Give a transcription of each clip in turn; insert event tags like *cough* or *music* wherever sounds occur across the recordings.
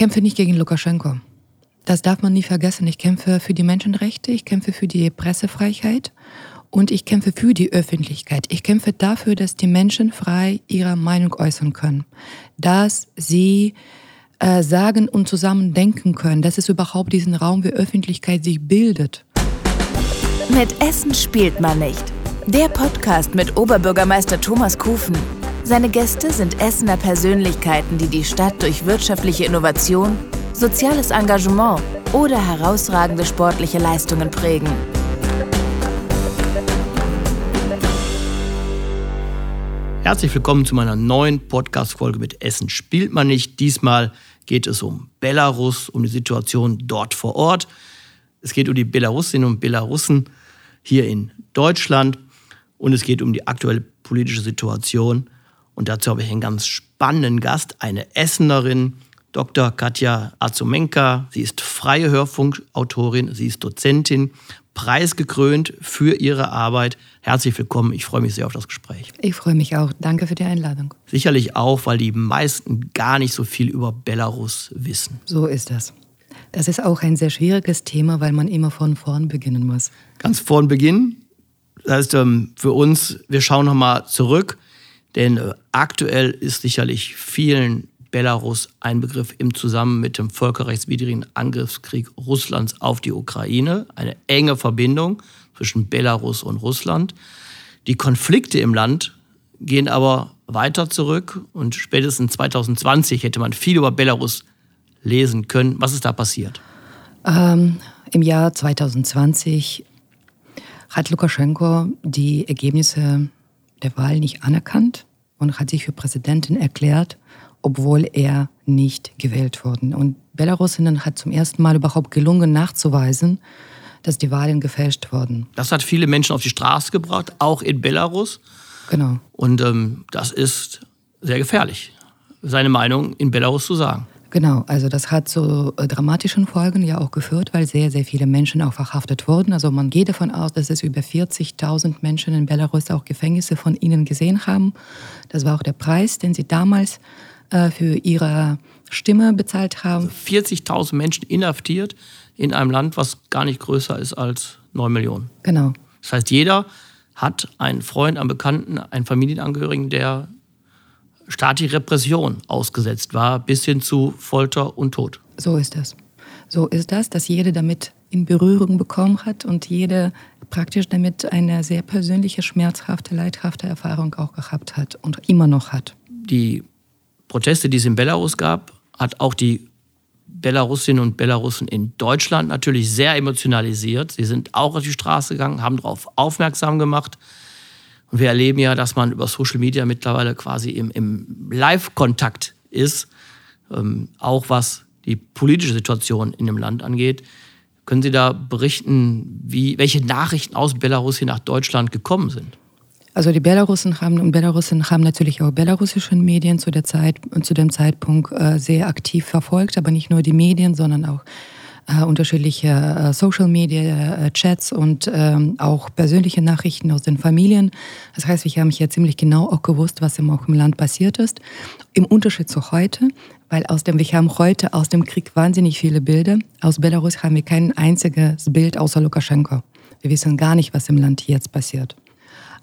kämpfe nicht gegen Lukaschenko. Das darf man nie vergessen. Ich kämpfe für die Menschenrechte, ich kämpfe für die Pressefreiheit und ich kämpfe für die Öffentlichkeit. Ich kämpfe dafür, dass die Menschen frei ihre Meinung äußern können, dass sie äh, sagen und zusammen denken können, dass es überhaupt diesen Raum für Öffentlichkeit sich bildet. Mit Essen spielt man nicht. Der Podcast mit Oberbürgermeister Thomas Kufen. Seine Gäste sind Essener Persönlichkeiten, die die Stadt durch wirtschaftliche Innovation, soziales Engagement oder herausragende sportliche Leistungen prägen. Herzlich willkommen zu meiner neuen Podcast-Folge mit Essen spielt man nicht. Diesmal geht es um Belarus, um die Situation dort vor Ort. Es geht um die Belarusinnen und Belarussen hier in Deutschland und es geht um die aktuelle politische Situation. Und dazu habe ich einen ganz spannenden Gast, eine Essenerin, Dr. Katja Azumenka. Sie ist freie Hörfunkautorin, sie ist Dozentin, preisgekrönt für ihre Arbeit. Herzlich willkommen, ich freue mich sehr auf das Gespräch. Ich freue mich auch. Danke für die Einladung. Sicherlich auch, weil die meisten gar nicht so viel über Belarus wissen. So ist das. Das ist auch ein sehr schwieriges Thema, weil man immer von vorn beginnen muss. Ganz vorn beginnen. Das heißt, ähm, für uns, wir schauen nochmal zurück, denn äh, aktuell ist sicherlich vielen Belarus ein Begriff im Zusammenhang mit dem völkerrechtswidrigen Angriffskrieg Russlands auf die Ukraine. Eine enge Verbindung zwischen Belarus und Russland. Die Konflikte im Land gehen aber weiter zurück und spätestens 2020 hätte man viel über Belarus lesen können. Was ist da passiert? Ähm, Im Jahr 2020 hat Lukaschenko die Ergebnisse der Wahl nicht anerkannt und hat sich für Präsidentin erklärt, obwohl er nicht gewählt wurde. Und Belarusinnen hat zum ersten Mal überhaupt gelungen nachzuweisen, dass die Wahlen gefälscht wurden. Das hat viele Menschen auf die Straße gebracht, auch in Belarus. Genau. Und ähm, das ist sehr gefährlich, seine Meinung in Belarus zu sagen. Genau, also das hat zu äh, dramatischen Folgen ja auch geführt, weil sehr, sehr viele Menschen auch verhaftet wurden. Also man geht davon aus, dass es über 40.000 Menschen in Belarus auch Gefängnisse von ihnen gesehen haben. Das war auch der Preis, den sie damals äh, für ihre Stimme bezahlt haben. Also 40.000 Menschen inhaftiert in einem Land, was gar nicht größer ist als 9 Millionen. Genau. Das heißt, jeder hat einen Freund, einen Bekannten, einen Familienangehörigen, der staatliche Repression ausgesetzt war, bis hin zu Folter und Tod. So ist das. So ist das, dass jeder damit in Berührung bekommen hat und jeder praktisch damit eine sehr persönliche, schmerzhafte, leidhafte Erfahrung auch gehabt hat und immer noch hat. Die Proteste, die es in Belarus gab, hat auch die Belarusinnen und Belarusen in Deutschland natürlich sehr emotionalisiert. Sie sind auch auf die Straße gegangen, haben darauf aufmerksam gemacht. Und wir erleben ja, dass man über Social Media mittlerweile quasi im, im Live-Kontakt ist, ähm, auch was die politische Situation in dem Land angeht. Können Sie da berichten, wie, welche Nachrichten aus Belarus hier nach Deutschland gekommen sind? Also die Belarusen haben und Belarusen haben natürlich auch belarussische Medien zu der Zeit zu dem Zeitpunkt äh, sehr aktiv verfolgt, aber nicht nur die Medien, sondern auch äh, unterschiedliche äh, Social Media äh, und ähm, auch persönliche Nachrichten aus den Familien. Das heißt, wir haben hier ziemlich genau auch gewusst, was im, auch im Land passiert ist. Im Unterschied zu heute, weil aus dem, wir haben heute aus dem Krieg wahnsinnig viele Bilder. Aus Belarus haben wir kein einziges Bild außer Lukaschenko. Wir wissen gar nicht, was im Land jetzt passiert.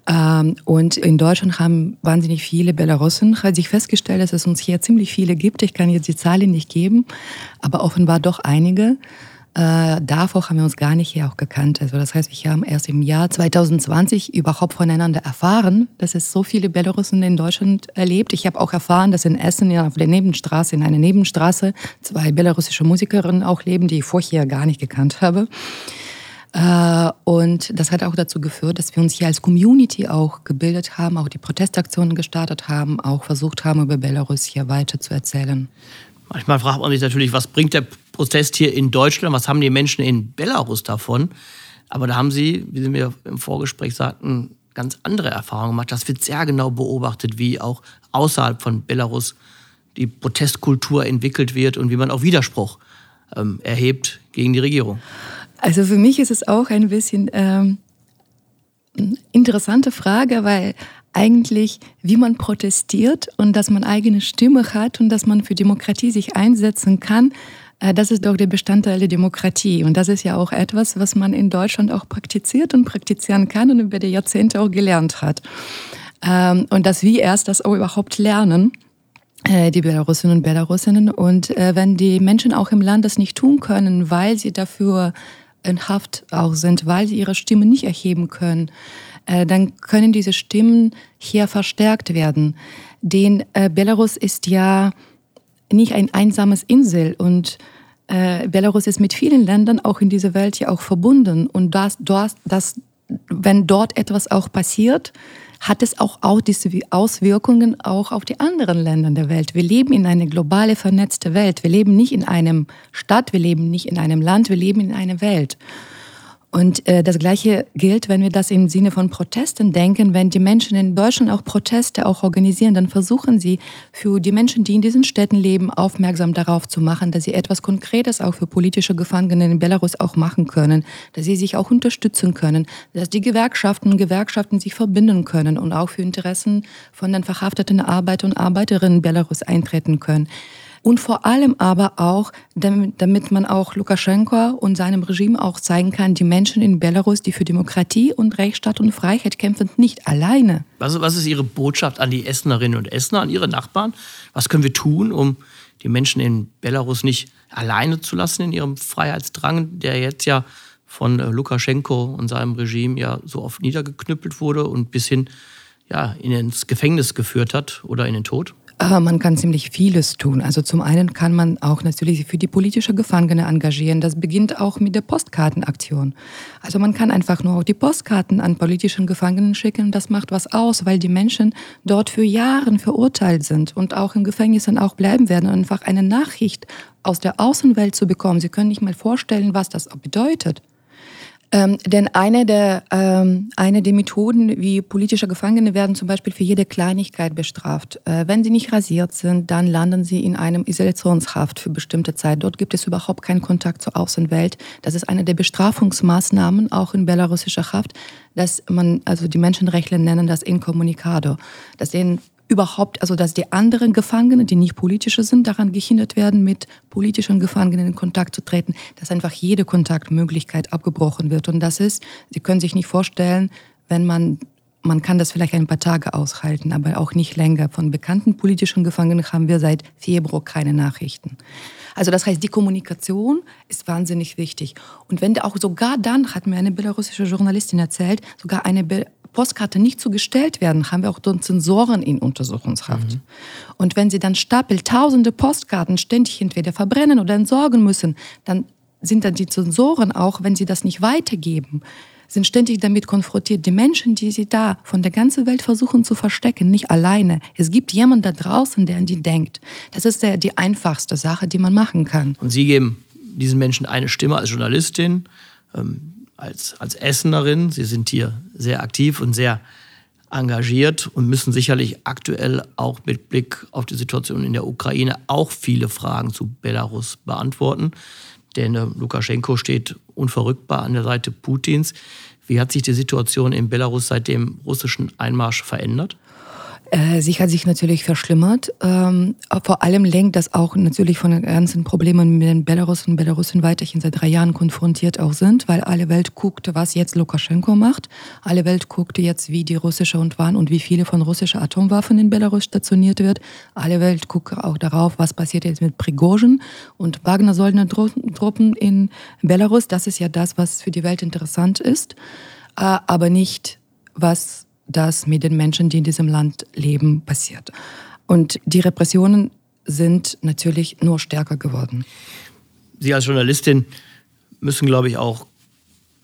Ähm, und in Deutschland haben wahnsinnig viele Belarussen hat sich festgestellt, dass es uns hier ziemlich viele gibt. Ich kann jetzt die Zahlen nicht geben, aber offenbar doch einige. Äh, davor haben wir uns gar nicht hier auch gekannt. Also das heißt, wir haben erst im Jahr 2020 überhaupt voneinander erfahren, dass es so viele Belarussen in Deutschland erlebt. Ich habe auch erfahren, dass in Essen auf der Nebenstraße, in einer Nebenstraße, zwei belarussische Musikerinnen auch leben, die ich vorher gar nicht gekannt habe. Äh, und das hat auch dazu geführt, dass wir uns hier als Community auch gebildet haben, auch die Protestaktionen gestartet haben, auch versucht haben, über Belarus hier weiter zu erzählen. Manchmal fragt man sich natürlich, was bringt der Protest hier in Deutschland, was haben die Menschen in Belarus davon? Aber da haben sie, wie Sie mir im Vorgespräch sagten, ganz andere Erfahrungen gemacht. Das wird sehr genau beobachtet, wie auch außerhalb von Belarus die Protestkultur entwickelt wird und wie man auch Widerspruch ähm, erhebt gegen die Regierung. Also für mich ist es auch ein bisschen ähm, interessante Frage, weil eigentlich, wie man protestiert und dass man eigene Stimme hat und dass man für Demokratie sich einsetzen kann. Äh, das ist doch der Bestandteil der Demokratie. Und das ist ja auch etwas, was man in Deutschland auch praktiziert und praktizieren kann und über die Jahrzehnte auch gelernt hat. Ähm, und dass wir erst das auch überhaupt lernen, äh, die Belarusinnen und Belarusinnen. Und äh, wenn die Menschen auch im Land das nicht tun können, weil sie dafür in Haft auch sind, weil sie ihre Stimme nicht erheben können, dann können diese Stimmen hier verstärkt werden. Den Belarus ist ja nicht ein einsames Insel und äh, Belarus ist mit vielen Ländern auch in dieser Welt ja auch verbunden und das, das, das, wenn dort etwas auch passiert, hat es auch, auch diese Auswirkungen auch auf die anderen Länder der Welt. Wir leben in einer globale vernetzte Welt. Wir leben nicht in einem Stadt, wir leben nicht in einem Land, wir leben in einer Welt. Und äh, das Gleiche gilt, wenn wir das im Sinne von Protesten denken. Wenn die Menschen in Deutschland auch Proteste auch organisieren, dann versuchen sie für die Menschen, die in diesen Städten leben, aufmerksam darauf zu machen, dass sie etwas Konkretes auch für politische Gefangene in Belarus auch machen können, dass sie sich auch unterstützen können, dass die Gewerkschaften und Gewerkschaften sich verbinden können und auch für Interessen von den verhafteten Arbeiter und Arbeiterinnen in Belarus eintreten können und vor allem aber auch, damit, man auch Lukaschenko und seinem Regime auch zeigen kann, die Menschen in Belarus, die für Demokratie und Rechtsstaat und Freiheit kämpfen, nicht alleine. Was, was ist Ihre Botschaft an die Essenerinnen und Essener, an Ihre Nachbarn? Was können wir tun, um die Menschen in Belarus nicht alleine zu lassen in ihrem Freiheitsdrang, der jetzt ja von äh, Lukaschenko und seinem Regime ja so oft niedergeknüppelt wurde und bis hin ja, ins Gefängnis geführt hat oder in den Tod? Äh, man kann ziemlich vieles tun. Also zum einen kann man auch natürlich für die politische Gefangene engagieren. Das beginnt auch mit der Postkartenaktion. Also man kann einfach nur auch die Postkarten an politischen Gefangenen schicken. Das macht was aus, weil die Menschen dort für Jahre verurteilt sind und auch im Gefängnis dann auch bleiben werden. Und einfach eine Nachricht aus der Außenwelt zu bekommen. Sie können nicht mal vorstellen, was das bedeutet. Ähm, denn eine der, ähm, eine der Methoden, wie politische Gefangene werden zum Beispiel für jede Kleinigkeit bestraft. Äh, wenn sie nicht rasiert sind, dann landen sie in einem Isolationshaft für bestimmte Zeit. Dort gibt es überhaupt keinen Kontakt zur Außenwelt. Das ist eine der Bestrafungsmaßnahmen, auch in belarussischer Haft, dass man, also die Menschenrechtler nennen das Incommunicado, dass denen überhaupt, also dass die anderen Gefangenen, die nicht politische sind, daran gehindert werden, mit politischen Gefangenen in Kontakt zu treten, dass einfach jede Kontaktmöglichkeit abgebrochen wird. Und das ist, Sie können sich nicht vorstellen, wenn man man kann das vielleicht ein paar Tage aushalten, aber auch nicht länger. Von bekannten politischen Gefangenen haben wir seit Februar keine Nachrichten. Also das heißt, die Kommunikation ist wahnsinnig wichtig. Und wenn auch sogar dann, hat mir eine belarussische Journalistin erzählt, sogar eine Postkarte nicht zugestellt werden, haben wir auch dort Sensoren in Untersuchungshaft. Mhm. Und wenn sie dann stapelt tausende Postkarten ständig entweder verbrennen oder entsorgen müssen, dann sind dann die Sensoren auch, wenn sie das nicht weitergeben, sind ständig damit konfrontiert. Die Menschen, die sie da von der ganzen Welt versuchen zu verstecken, nicht alleine. Es gibt jemanden da draußen, der an die denkt. Das ist der, die einfachste Sache, die man machen kann. Und Sie geben diesen Menschen eine Stimme als Journalistin. Ähm als, als Essenerin. Sie sind hier sehr aktiv und sehr engagiert und müssen sicherlich aktuell auch mit Blick auf die Situation in der Ukraine auch viele Fragen zu Belarus beantworten. Denn äh, Lukaschenko steht unverrückbar an der Seite Putins. Wie hat sich die Situation in Belarus seit dem russischen Einmarsch verändert? Äh, sie hat sich natürlich verschlimmert. Ähm, vor allem lenkt das auch natürlich von den ganzen Problemen mit den Belarus und Belarusen weiterhin seit drei Jahren konfrontiert auch sind, weil alle Welt guckte, was jetzt Lukaschenko macht. Alle Welt guckte jetzt, wie die russische und wann und wie viele von russischen Atomwaffen in Belarus stationiert wird. Alle Welt guckt auch darauf, was passiert jetzt mit Prigozhin und Wagner-Söldner-Truppen in Belarus. Das ist ja das, was für die Welt interessant ist, äh, aber nicht, was das mit den Menschen, die in diesem Land leben, passiert. Und die Repressionen sind natürlich nur stärker geworden. Sie als Journalistin müssen, glaube ich, auch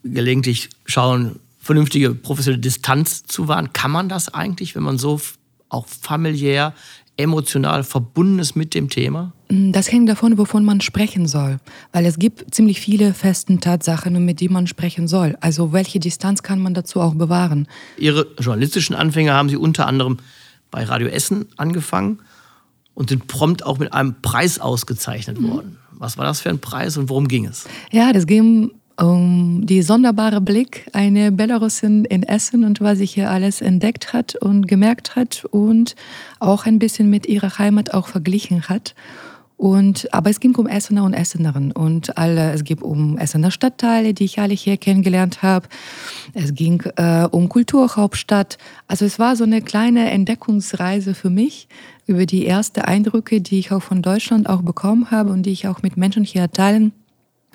gelegentlich schauen, vernünftige professionelle Distanz zu wahren. Kann man das eigentlich, wenn man so auch familiär emotional verbunden ist mit dem Thema? Mm, das hängt davon, wovon man sprechen soll. Weil es gibt ziemlich viele festen Tatsachen, mit denen man sprechen soll. Also welche Distanz kann man dazu auch bewahren? Ihre journalistischen Anfänge haben Sie unter anderem bei Radio Essen angefangen und sind prompt auch mit einem Preis ausgezeichnet mhm. worden. Was war das für ein Preis und worum ging es? Ja, das ging um die sonderbare Blick eine Belarusin in Essen und was sie hier alles entdeckt hat und gemerkt hat und auch ein bisschen mit ihrer Heimat auch verglichen hat. Und, aber es ging um Essener und Essenerinnen und alle, es ging um Essener Stadtteile, die ich alle hier kennengelernt habe. Es ging äh, um Kulturhauptstadt. Also es war so eine kleine Entdeckungsreise für mich über die ersten Eindrücke, die ich auch von Deutschland auch bekommen habe und die ich auch mit Menschen hier teilen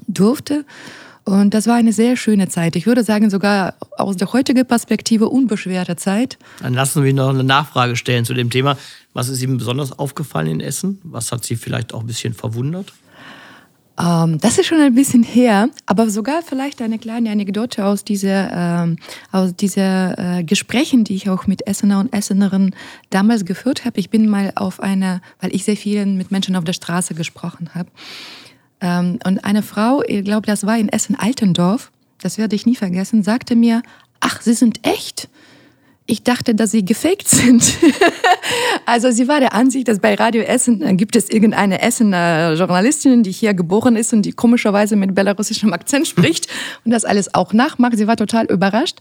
durfte. Und das war eine sehr schöne Zeit. Ich würde sagen, sogar aus der heutigen Perspektive unbeschwerte Zeit. Dann lassen wir noch eine Nachfrage stellen zu dem Thema. Was ist Ihnen besonders aufgefallen in Essen? Was hat Sie vielleicht auch ein bisschen verwundert? Ähm, das ist schon ein bisschen her, aber sogar vielleicht eine kleine Anekdote aus dieser, ähm, aus dieser äh, Gesprächen, die ich auch mit Essener und Essenerinnen damals geführt habe. Ich bin mal auf einer, weil ich sehr vielen mit Menschen auf der Straße gesprochen habe. Ähm, und eine Frau, ich glaube, das war in Essen-Altendorf, das werde ich nie vergessen, sagte mir, ach, Sie sind echt? Ich dachte, dass Sie gefaked sind. *laughs* also sie war der Ansicht, dass bei Radio Essen äh, gibt es irgendeine Essener Journalistin, die hier geboren ist und die komischerweise mit belarussischem Akzent spricht *laughs* und das alles auch nachmacht. Sie war total überrascht,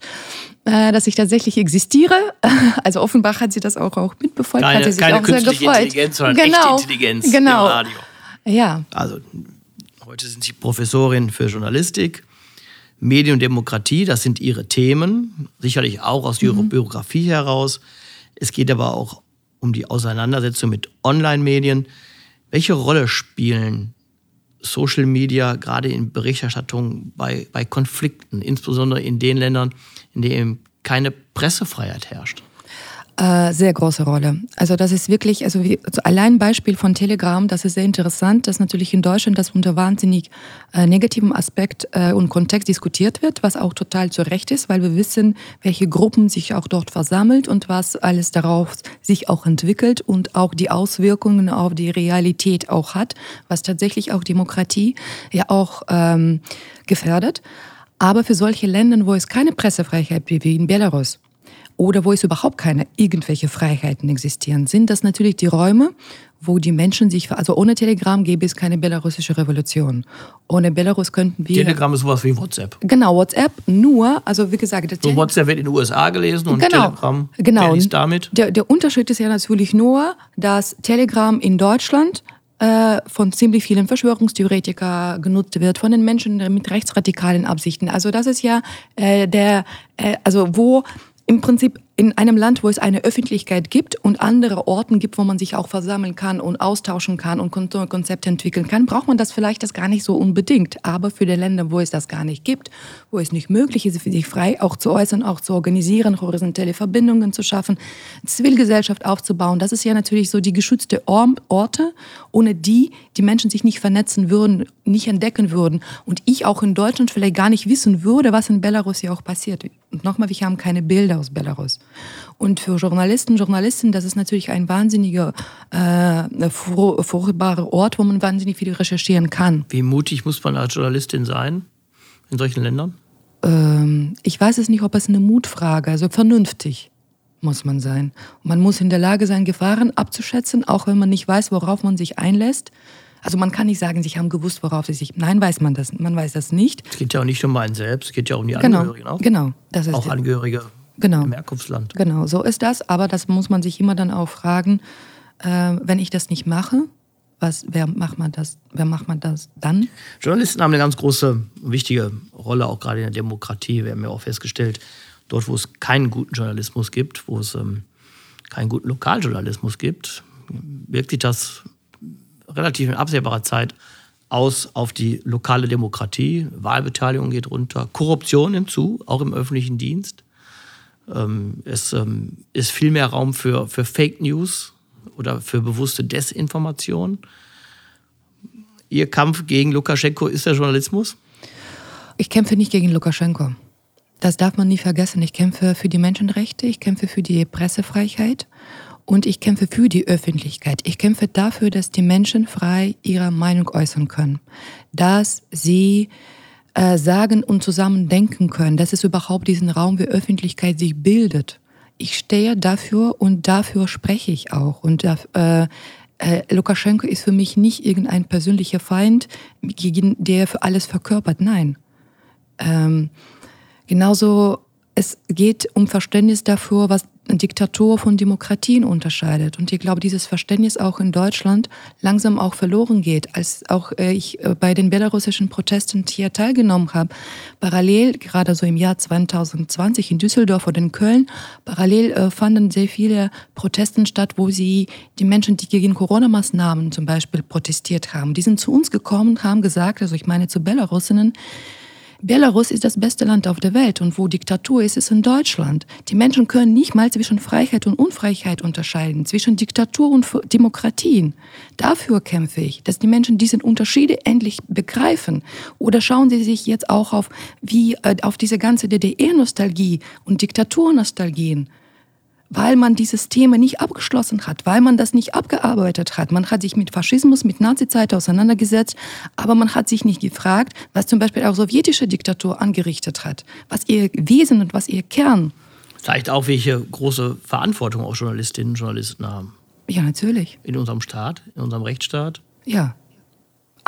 äh, dass ich tatsächlich existiere. *laughs* Also offenbar hat sie das auch, auch mitbefolgt, keine, hat sie sich keine auch sehr gefreut. Intelligenz, sondern genau, echte Intelligenz genau. im Radio. Ja, Also heute sind Sie Professorin für Journalistik, Medien und Demokratie, das sind Ihre Themen, sicherlich auch aus Ihrer Biografie heraus. Es geht aber auch um die Auseinandersetzung mit Online-Medien. Welche Rolle spielen Social Media gerade in Berichterstattung bei, bei Konflikten, insbesondere in den Ländern, in denen keine Pressefreiheit herrscht? Äh, sehr große Rolle. Also das ist wirklich, also, wie, also allein Beispiel von Telegram, das ist sehr interessant, dass natürlich in Deutschland das unter wahnsinnig äh, negativem Aspekt äh, und Kontext diskutiert wird, was auch total zu Recht ist, weil wir wissen, welche Gruppen sich auch dort versammelt und was alles darauf sich auch entwickelt und auch die Auswirkungen auf die Realität auch hat, was tatsächlich auch Demokratie ja auch ähm, gefährdet. Aber für solche Länder, wo es keine Pressefreiheit gibt, wie in Belarus, oder wo es überhaupt keine irgendwelche Freiheiten existieren, sind das natürlich die Räume, wo die Menschen sich, also ohne Telegram gäbe es keine belarussische Revolution. Ohne Belarus könnten wir. Telegram ist sowas wie WhatsApp. Genau, WhatsApp nur, also wie gesagt, der So WhatsApp wird in den USA gelesen und Genau, Telegram genau. liest damit. Der, der Unterschied ist ja natürlich nur, dass Telegram in Deutschland äh, von ziemlich vielen Verschwörungstheoretikern genutzt wird, von den Menschen mit rechtsradikalen Absichten. Also das ist ja äh, der, äh, also wo im Prinzip in einem Land, wo es eine Öffentlichkeit gibt und andere Orten gibt, wo man sich auch versammeln kann und austauschen kann und Kon- Konzepte entwickeln kann, braucht man das vielleicht das gar nicht so unbedingt. Aber für die Länder, wo es das gar nicht gibt, wo es nicht möglich ist, sich frei auch zu äußern, auch zu organisieren, horizontelle Verbindungen zu schaffen, Zivilgesellschaft aufzubauen, das ist ja natürlich so die geschützte Or- Orte, ohne die die Menschen sich nicht vernetzen würden, nicht entdecken würden und ich auch in Deutschland vielleicht gar nicht wissen würde, was in Belarus ja auch passiert. Und nochmal, wir haben keine Bilder aus Belarus. Und für Journalisten, Journalisten, das ist natürlich ein wahnsinniger, äh, fur- furchtbarer Ort, wo man wahnsinnig viel recherchieren kann. Wie mutig muss man als Journalistin sein in solchen Ländern? Ähm, ich weiß es nicht, ob es eine Mutfrage, also vernünftig muss man sein. Und man muss in der Lage sein, Gefahren abzuschätzen, auch wenn man nicht weiß, worauf man sich einlässt. Also man kann nicht sagen, sie haben gewusst, worauf sie sich. Nein, weiß man das. Man weiß das nicht. Es geht ja auch nicht um einen selbst, es geht ja um die Genau, Angehörigen auch. genau. Das ist Auch Angehörige Genau. im Herkunftsland. Genau, so ist das. Aber das muss man sich immer dann auch fragen, äh, wenn ich das nicht mache, was, wer macht man das, wer macht man das dann? Journalisten haben eine ganz große, wichtige Rolle, auch gerade in der Demokratie. Wir haben ja auch festgestellt, dort, wo es keinen guten Journalismus gibt, wo es ähm, keinen guten Lokaljournalismus gibt, wirkt sich das relativ in absehbarer Zeit aus auf die lokale Demokratie. Wahlbeteiligung geht runter, Korruption nimmt zu, auch im öffentlichen Dienst. Ähm, es ähm, ist viel mehr Raum für, für Fake News oder für bewusste Desinformation. Ihr Kampf gegen Lukaschenko ist der Journalismus? Ich kämpfe nicht gegen Lukaschenko. Das darf man nie vergessen. Ich kämpfe für die Menschenrechte, ich kämpfe für die Pressefreiheit und ich kämpfe für die Öffentlichkeit. Ich kämpfe dafür, dass die Menschen frei ihre Meinung äußern können, dass sie äh, sagen und zusammen denken können, dass es überhaupt diesen Raum wie Öffentlichkeit sich bildet. Ich stehe dafür und dafür spreche ich auch. Und äh, äh, Lukaschenko ist für mich nicht irgendein persönlicher Feind, der für alles verkörpert. Nein. Ähm, genauso, es geht um Verständnis dafür, was Diktatur von Demokratien unterscheidet. Und ich glaube, dieses Verständnis auch in Deutschland langsam auch verloren geht. Als auch äh, ich äh, bei den belarussischen Protesten hier teilgenommen habe, parallel, gerade so im Jahr 2020 in Düsseldorf oder in Köln, parallel äh, fanden sehr viele Protesten statt, wo sie die Menschen, die gegen Corona-Maßnahmen zum Beispiel protestiert haben, die sind zu uns gekommen haben gesagt, also ich meine zu Belarusinnen, Belarus ist das beste Land auf der Welt und wo Diktatur ist, ist in Deutschland. Die Menschen können nicht mal zwischen Freiheit und Unfreiheit unterscheiden, zwischen Diktatur und Demokratien. Dafür kämpfe ich, dass die Menschen diese Unterschiede endlich begreifen. Oder schauen Sie sich jetzt auch auf, wie, äh, auf diese ganze DDR-Nostalgie und Diktaturnostalgien weil man dieses Thema nicht abgeschlossen hat, weil man das nicht abgearbeitet hat. Man hat sich mit Faschismus, mit Nazizeit auseinandergesetzt, aber man hat sich nicht gefragt, was zum Beispiel auch sowjetische Diktatur angerichtet hat, was ihr Wesen und was ihr Kern. Zeigt auch, welche große Verantwortung auch Journalistinnen und Journalisten haben. Ja, natürlich. In unserem Staat, in unserem Rechtsstaat. Ja,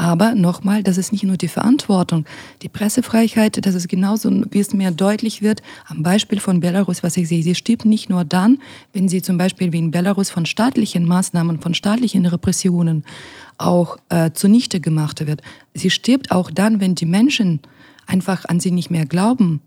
aber nochmal, das ist nicht nur die Verantwortung. Die Pressefreiheit, das ist genauso, wie es mir deutlich wird, am Beispiel von Belarus, was ich sehe. Sie stirbt nicht nur dann, wenn sie zum Beispiel wie in Belarus von staatlichen Maßnahmen, von staatlichen Repressionen auch äh, zunichte gemacht wird. Sie stirbt auch dann, wenn die Menschen einfach an sie nicht mehr glauben,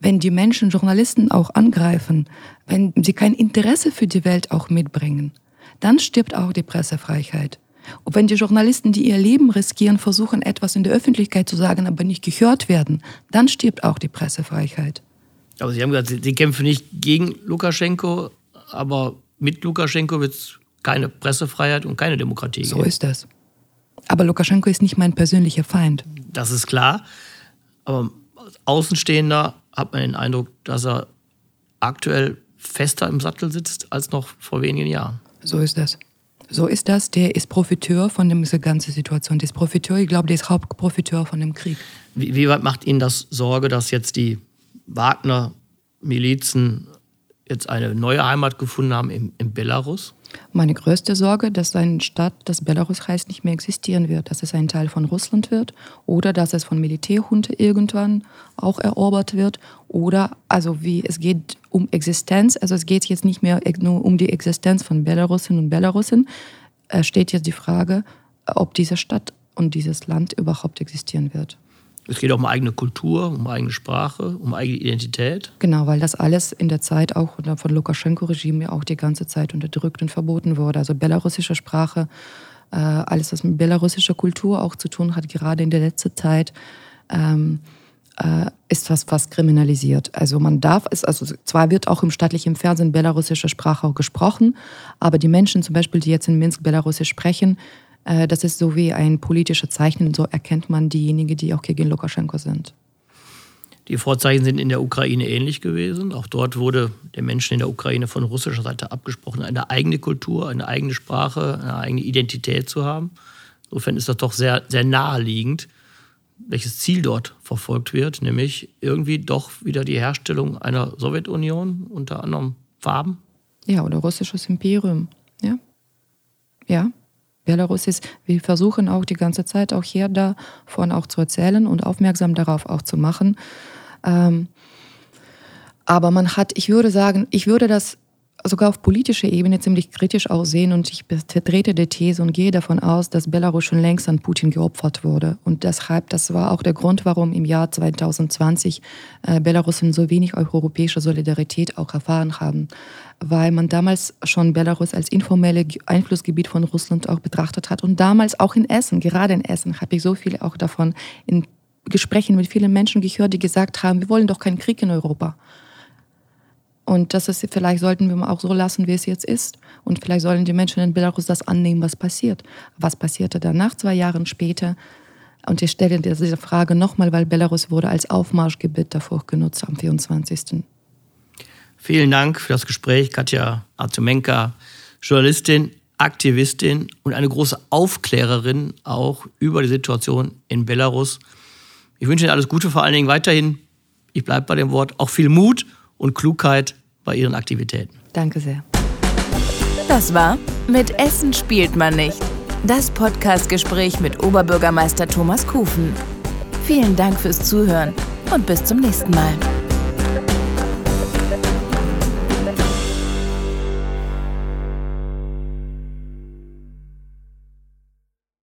wenn die Menschen Journalisten auch angreifen, wenn sie kein Interesse für die Welt auch mitbringen. Dann stirbt auch die Pressefreiheit. Und wenn die Journalisten, die ihr Leben riskieren, versuchen, etwas in der Öffentlichkeit zu sagen, aber nicht gehört werden, dann stirbt auch die Pressefreiheit. Aber Sie haben gesagt, Sie kämpfen nicht gegen Lukaschenko, aber mit Lukaschenko wird es keine Pressefreiheit und keine Demokratie geben. So ist das. Aber Lukaschenko ist nicht mein persönlicher Feind. Das ist klar. Aber als Außenstehender hat man den Eindruck, dass er aktuell fester im Sattel sitzt als noch vor wenigen Jahren. So ist das. So ist das. Der ist Profiteur von dieser ganzen Situation. Der ist Profiteur, ich glaube, der ist Hauptprofiteur von dem Krieg. Wie, wie weit macht Ihnen das Sorge, dass jetzt die Wagner-Milizen jetzt eine neue Heimat gefunden haben in, in Belarus? Meine größte Sorge, dass ein Staat, das Belarus heißt, nicht mehr existieren wird, dass es ein Teil von Russland wird oder dass es von Militärhunde irgendwann auch erobert wird oder also wie es geht um Existenz, also es geht jetzt nicht mehr nur um die Existenz von Belarusinnen und Belarusen, steht jetzt die Frage, ob diese Stadt und dieses Land überhaupt existieren wird. Es geht auch um eigene Kultur, um eigene Sprache, um eigene Identität. Genau, weil das alles in der Zeit auch von Lukaschenko-Regime ja auch die ganze Zeit unterdrückt und verboten wurde. Also belarussische Sprache, äh, alles, was mit belarussischer Kultur auch zu tun hat, gerade in der letzten Zeit, ähm, äh, ist was fast kriminalisiert. Also man darf es, also zwar wird auch im staatlichen Fernsehen belarussische Sprache auch gesprochen, aber die Menschen zum Beispiel, die jetzt in Minsk Belarusisch sprechen, das ist so wie ein politisches Zeichen. So erkennt man diejenigen, die auch gegen Lukaschenko sind. Die Vorzeichen sind in der Ukraine ähnlich gewesen. Auch dort wurde den Menschen in der Ukraine von russischer Seite abgesprochen, eine eigene Kultur, eine eigene Sprache, eine eigene Identität zu haben. Insofern ist das doch sehr, sehr naheliegend, welches Ziel dort verfolgt wird, nämlich irgendwie doch wieder die Herstellung einer Sowjetunion unter anderem Farben. Ja, oder russisches Imperium. Ja. Ja, Belarus ist, wir versuchen auch die ganze Zeit auch hier davon auch zu erzählen und aufmerksam darauf auch zu machen. Ähm, aber man hat, ich würde sagen, ich würde das sogar auf politischer Ebene ziemlich kritisch aussehen und ich vertrete die These und gehe davon aus, dass Belarus schon längst an Putin geopfert wurde. Und deshalb, das war auch der Grund, warum im Jahr 2020 äh, Belarusen so wenig europäische Solidarität auch erfahren haben. Weil man damals schon Belarus als informelle Einflussgebiet von Russland auch betrachtet hat. Und damals auch in Essen, gerade in Essen, habe ich so viel auch davon in Gesprächen mit vielen Menschen gehört, die gesagt haben, wir wollen doch keinen Krieg in Europa. Und das ist, vielleicht sollten wir auch so lassen, wie es jetzt ist. Und vielleicht sollen die Menschen in Belarus das annehmen, was passiert. Was passierte danach, zwei Jahre später? Und ich stelle diese Frage nochmal, weil Belarus wurde als Aufmarschgebiet davor genutzt am 24. Vielen Dank für das Gespräch, Katja Arzumenka, Journalistin, Aktivistin und eine große Aufklärerin auch über die Situation in Belarus. Ich wünsche Ihnen alles Gute, vor allen Dingen weiterhin, ich bleibe bei dem Wort, auch viel Mut und Klugheit bei Ihren Aktivitäten. Danke sehr. Das war Mit Essen spielt man nicht. Das Podcastgespräch mit Oberbürgermeister Thomas Kufen. Vielen Dank fürs Zuhören. und bis zum nächsten Mal.